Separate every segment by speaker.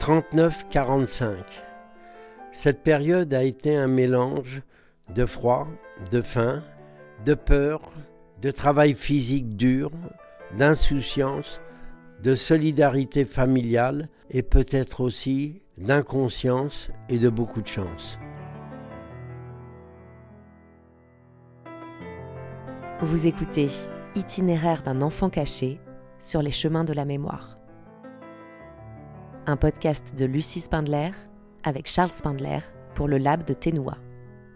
Speaker 1: 39-45. Cette période a été un mélange de froid, de faim, de peur, de travail physique dur, d'insouciance, de solidarité familiale et peut-être aussi d'inconscience et de beaucoup de chance.
Speaker 2: Vous écoutez Itinéraire d'un enfant caché sur les chemins de la mémoire. Un podcast de Lucie Spindler avec Charles Spindler pour le Lab de Ténoua.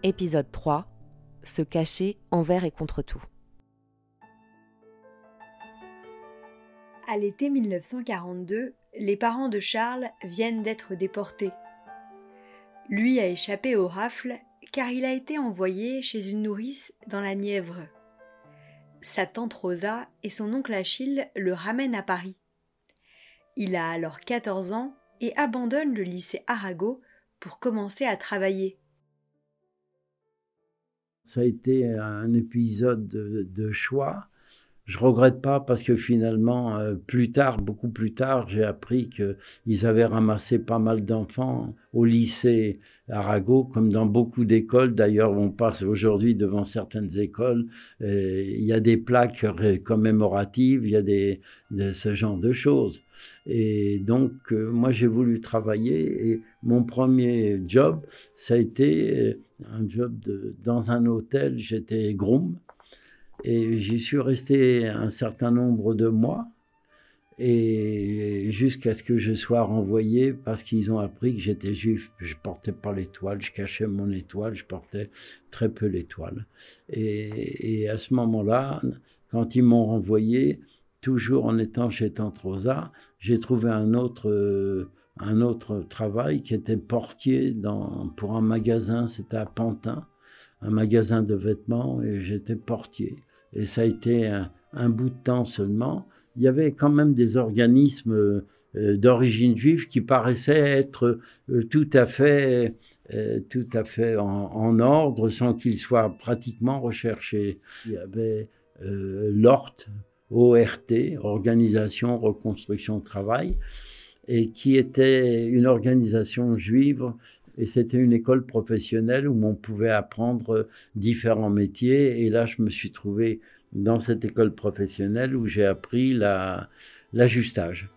Speaker 2: Épisode 3 Se cacher envers et contre tout.
Speaker 3: À l'été 1942, les parents de Charles viennent d'être déportés. Lui a échappé aux rafles car il a été envoyé chez une nourrice dans la Nièvre. Sa tante Rosa et son oncle Achille le ramènent à Paris. Il a alors 14 ans et abandonne le lycée Arago pour commencer à travailler.
Speaker 1: Ça a été un épisode de, choix je regrette pas parce que finalement, euh, plus tard, beaucoup plus tard, j'ai appris qu'ils avaient ramassé pas mal d'enfants au lycée Arago, comme dans beaucoup d'écoles. D'ailleurs, on passe aujourd'hui devant certaines écoles, il y a des plaques commémoratives, il y a des, ce genre de choses. Et donc, euh, moi, j'ai voulu travailler et mon premier job, ça a été euh, un job de, dans un hôtel. J'étais groom et j'y suis resté un certain nombre de mois, et jusqu'à ce que je sois renvoyé parce qu'ils ont appris que j'étais juif. Je portais pas l'étoile, je cachais mon étoile, je portais très peu l'étoile. Et, à ce moment-là, quand ils m'ont renvoyé, toujours en étant chez Tante Rosa, j'ai trouvé un autre, un autre travail qui était portier dans, pour un magasin, c'était à Pantin, un magasin de vêtements, et j'étais portier et ça a été un, bout de temps seulement, il y avait quand même des organismes euh, d'origine juive qui paraissaient être euh, tout à fait, euh, tout à fait en, ordre sans qu'ils soient pratiquement recherchés. Il y avait l'ORT, ORT, Organisation Reconstruction Travail, et qui était une organisation juive et c'était une école professionnelle où on pouvait apprendre différents métiers. Et là, je me suis trouvé dans cette école professionnelle où j'ai appris l'ajustage.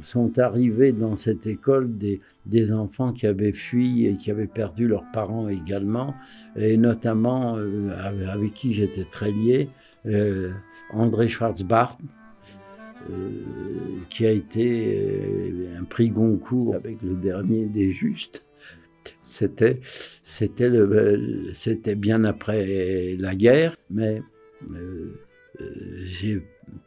Speaker 1: Sont arrivés dans cette école des, des, enfants qui avaient fui et qui avaient perdu leurs parents également, et notamment euh, avec, qui j'étais très lié, euh, André Schwarzbart, euh, qui a été un prix Goncourt avec le dernier des justes. C'était, c'était, le, c'était bien après la guerre, mais euh, euh, j'ai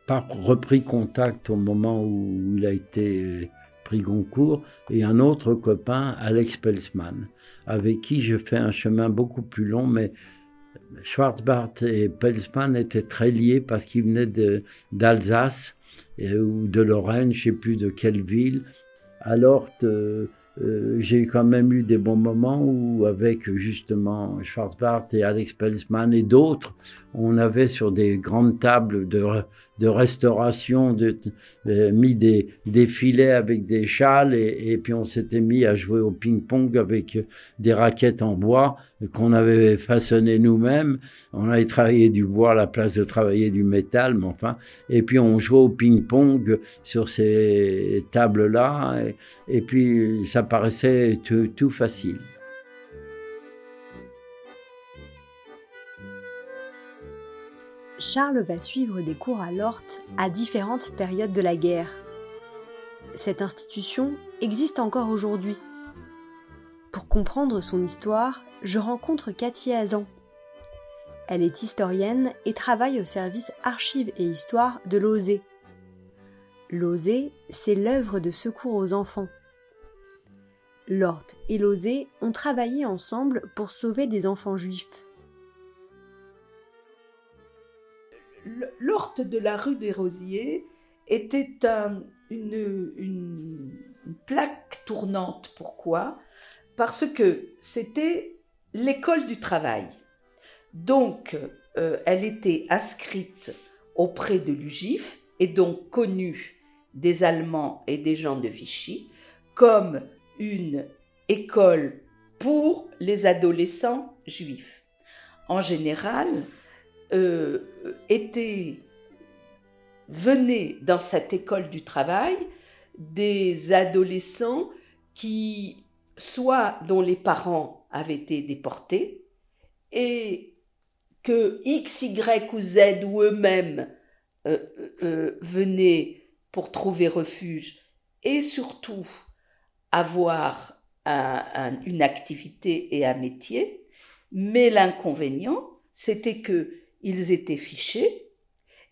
Speaker 1: pas repris contact au moment où il a été pris Goncourt, et un autre copain, Alex Pelsman, avec qui je fais un chemin beaucoup plus long, mais Schwarzbart et Pelsman étaient très liés parce qu'ils venaient d'Alsace ou de Lorraine, je ne sais plus de quelle ville. Alors, euh, j'ai quand même eu des bons moments où, avec justement Schwarzbart et Alex Pelsman et d'autres, on avait sur des grandes tables de, de restauration de, mis des, des, filets avec des châles et, puis on s'était mis à jouer au ping-pong avec des raquettes en bois qu'on avait façonnées nous-mêmes. On avait travaillé du bois à la place de travailler du métal, mais enfin. Et puis on jouait au ping-pong sur ces tables-là et puis ça paraissait tout, facile.
Speaker 3: Charles va suivre des cours à l'Ort à différentes périodes de la guerre. Cette institution existe encore aujourd'hui. Pour comprendre son histoire, je rencontre Cathy Azan. Elle est historienne et travaille au service Archives et Histoire de l'OSE. L'OSE, c'est l'œuvre de secours aux enfants. Lort et l'OSE ont travaillé ensemble pour sauver des enfants juifs.
Speaker 4: l'horte de la rue des Rosiers était une, plaque tournante. Pourquoi? Parce que c'était l'école du travail. Donc, euh, elle était inscrite auprès de l'UGIF et donc connue des Allemands et des gens de Vichy comme une école pour les adolescents juifs. En général, euh, étaient, venaient dans cette école du travail des adolescents qui, soit dont les parents avaient été déportés, et que X, Y ou Z ou eux-mêmes euh, euh, venaient pour trouver refuge, et surtout avoir une activité et un métier, mais l'inconvénient, c'était que ils étaient fichés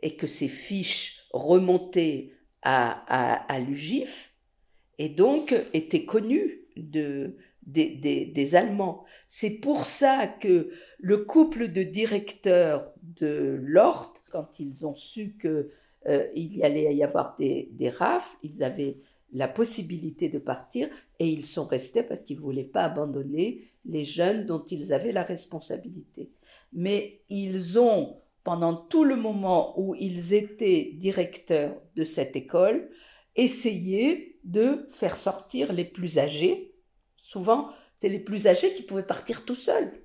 Speaker 4: et que ces fiches remontaient à, à, l'UGIF et donc étaient connues de, des, Allemands. C'est pour ça que le couple de directeurs de l'Ort, quand ils ont su qu'il euh, y allait y avoir des, des rafles, ils avaient la possibilité de partir et ils sont restés parce qu'ils ne voulaient pas abandonner les jeunes dont ils avaient la responsabilité. Mais ils ont, pendant tout le moment où ils étaient directeurs de cette école, essayé de faire sortir les plus âgés. Souvent, c'est les plus âgés qui pouvaient partir tout seuls.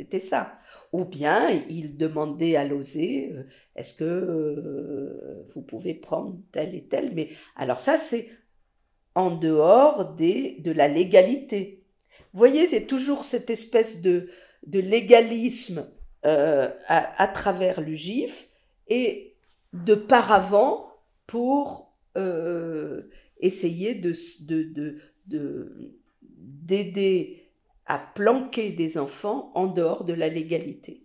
Speaker 4: C'était ça. Ou bien ils demandaient à l'osé, euh, est-ce que euh, vous pouvez prendre tel et tel? Mais alors ça, c'est en dehors des, de la légalité. Vous voyez, c'est toujours cette espèce de, de légalisme euh, à, travers le GIF et de paravent pour essayer de, de, de, d'aider à planquer des enfants en dehors de la légalité.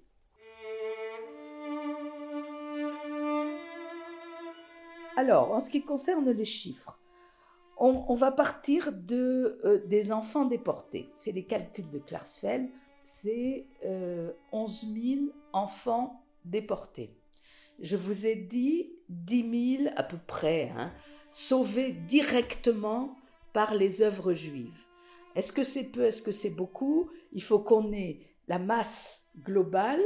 Speaker 4: Alors, en ce qui concerne les chiffres, on, va partir de, euh, des enfants déportés. C'est les calculs de Klarsfeld. C'est 11 000 enfants déportés. Je vous ai dit 10 000 à peu près, hein, sauvés directement par les œuvres juives. Est-ce que c'est peu, est-ce que c'est beaucoup? Il faut qu'on ait la masse globale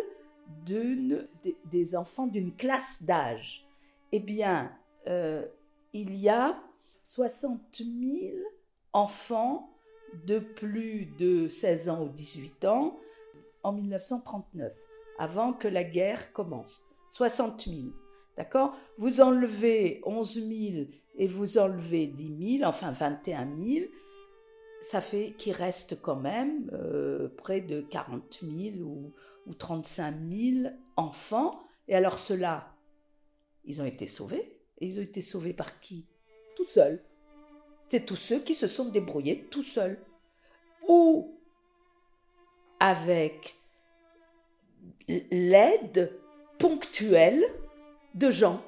Speaker 4: des, enfants d'une classe d'âge. Eh bien, euh, il y a 60 000 enfants de plus de 16 ans ou 18 ans en 1939, avant que la guerre commence. 60 000. D'accord? Vous enlevez 11 000 et vous enlevez 10 000, enfin 21 000, ça fait qu'il reste quand même euh, près de 40 000 ou, ou 35 000 enfants. Et alors ceux-là, ils ont été sauvés. Et ils ont été sauvés par qui? Tout seuls. C'est tous ceux qui se sont débrouillés tout seuls. Ou avec l'aide ponctuelle de gens,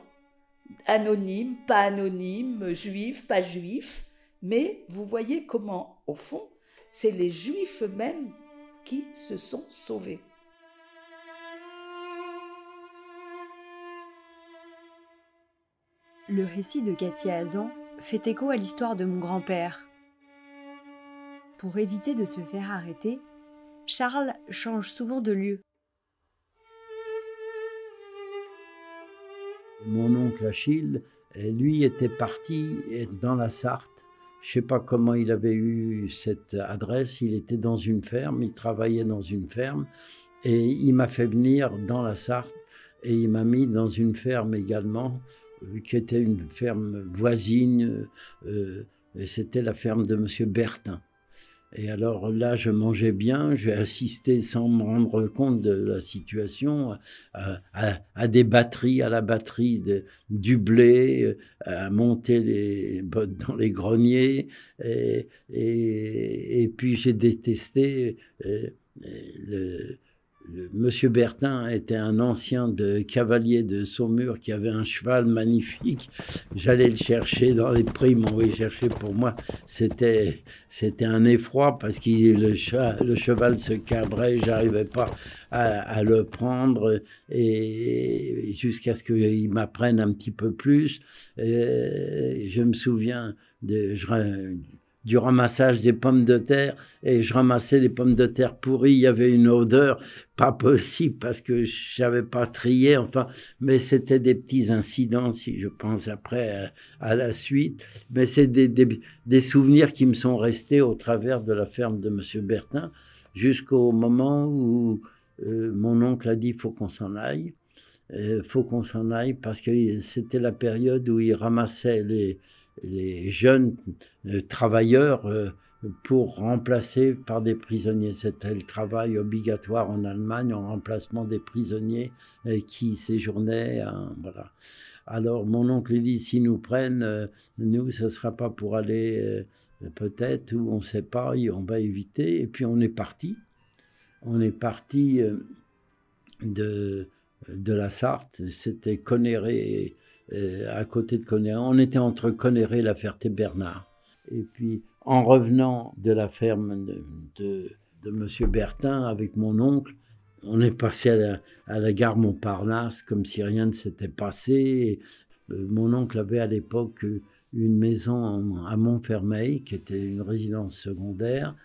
Speaker 4: anonymes, pas anonymes, juifs, pas juifs, mais vous voyez comment, au fond, c'est les Juifs eux-mêmes qui se sont sauvés.
Speaker 3: Le récit de Cathy Hazan fait écho à l'histoire de mon grand-père. Pour éviter de se faire arrêter, Charles change souvent de lieu.
Speaker 1: Mon oncle Achille, lui, était parti dans la Sarthe je sais pas comment il avait eu cette adresse. Il était dans une ferme, il travaillait dans une ferme, et il m'a fait venir dans la Sarthe et il m'a mis dans une ferme également, euh, qui était une ferme voisine. Euh, et c'était la ferme de Monsieur Bertin. Et alors là, je mangeais bien, j'ai assisté sans me rendre compte de la situation à, des batteries, à la batterie du blé, à monter les, dans les greniers. Et, et, et puis j'ai détesté euh, le, Monsieur Bertin était un ancien de cavalier de Saumur qui avait un cheval magnifique. J'allais le chercher dans les prix, m'envoyer chercher pour moi. C'était, c'était un effroi parce que le, le cheval se cabrait, j'arrivais pas à, le prendre et, jusqu'à ce qu'il m'apprenne un petit peu plus. je me souviens de, du ramassage des pommes de terre et je ramassais les pommes de terre pourries. Il y avait une odeur pas possible parce que je n'avais pas trié. Enfin, mais c'était des petits incidents, si je pense après à, la suite. Mais c'est des, des, souvenirs qui me sont restés au travers de la ferme de Monsieur Bertin jusqu'au moment où euh, mon oncle a dit faut qu'on s'en aille. Il faut qu'on s'en aille parce que c'était la période où il ramassait les, les jeunes euh, travailleurs euh, pour remplacer par des prisonniers. C'était le travail obligatoire en Allemagne en remplacement des prisonniers euh, qui séjournaient. voilà. Alors mon oncle dit si nous prennent, nous ce sera pas pour aller peut-être ou on ne sait pas, on va éviter. Et puis on est parti. On est parti de la Sarthe. C'était Conéré à côté de Conéré. On était entre Conéré et la Ferté-Bernard. Et puis, en revenant de la ferme de, M. Bertin avec mon oncle, on est passé à la, gare Montparnasse comme si rien ne s'était passé. Euh, mon oncle avait à l'époque une maison à Montfermeil, qui était une résidence secondaire.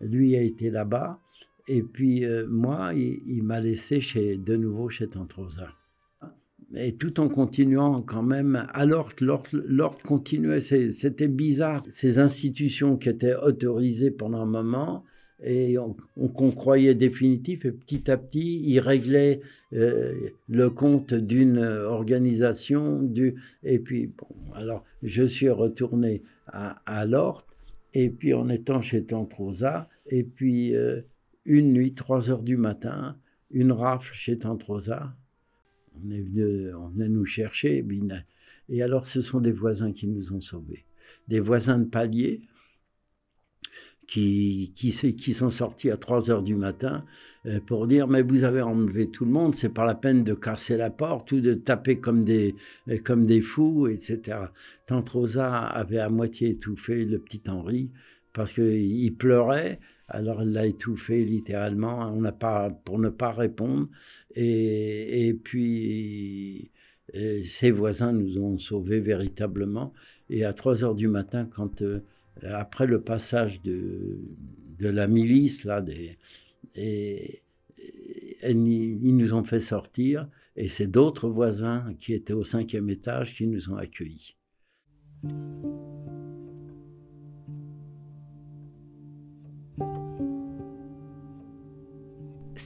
Speaker 1: Lui a été là-bas. Et puis, euh, moi, il, m'a laissé chez, de nouveau chez Tante Rosa et tout en continuant quand même, alors l'ordre continuait, c'était bizarre. Ces institutions qui étaient autorisées pendant un moment et qu'on croyait définitif, et petit à petit, ils réglaient euh, le compte d'une organisation. Du, et puis, bon, alors je suis retourné à, à et puis en étant chez Tante Rosa, et puis euh, une nuit, 3 heures du matin, une rafle chez Tante Rosa on est venu, on venait nous chercher. Et alors, ce sont des voisins qui nous ont sauvés. Des voisins de palier qui, qui, sont sortis à 3 heures du matin euh, pour dire Mais vous avez enlevé tout le monde, c'est pas la peine de casser la porte ou de taper comme des, euh, comme des fous, etc. Tante Rosa avait à moitié étouffé le petit Henri parce qu'il pleurait. Alors elle l'a étouffé littéralement on n'a pas, pour ne pas répondre. Et, puis ses voisins nous ont sauvés véritablement. Et à 3 heures du matin, quand, euh, après le passage de, la milice, là, et, ils nous ont fait sortir. Et c'est d'autres voisins qui étaient au cinquième étage qui nous ont accueillis.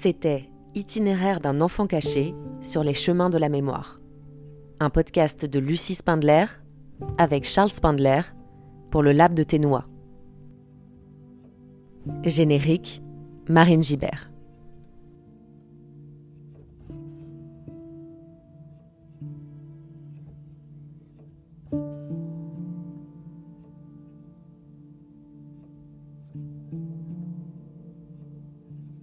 Speaker 2: C'était Itinéraire d'un enfant caché sur les chemins de la mémoire. Un podcast de Lucie Spindler avec Charles Spindler pour le Lab de Ténois. Générique Marine Gibert.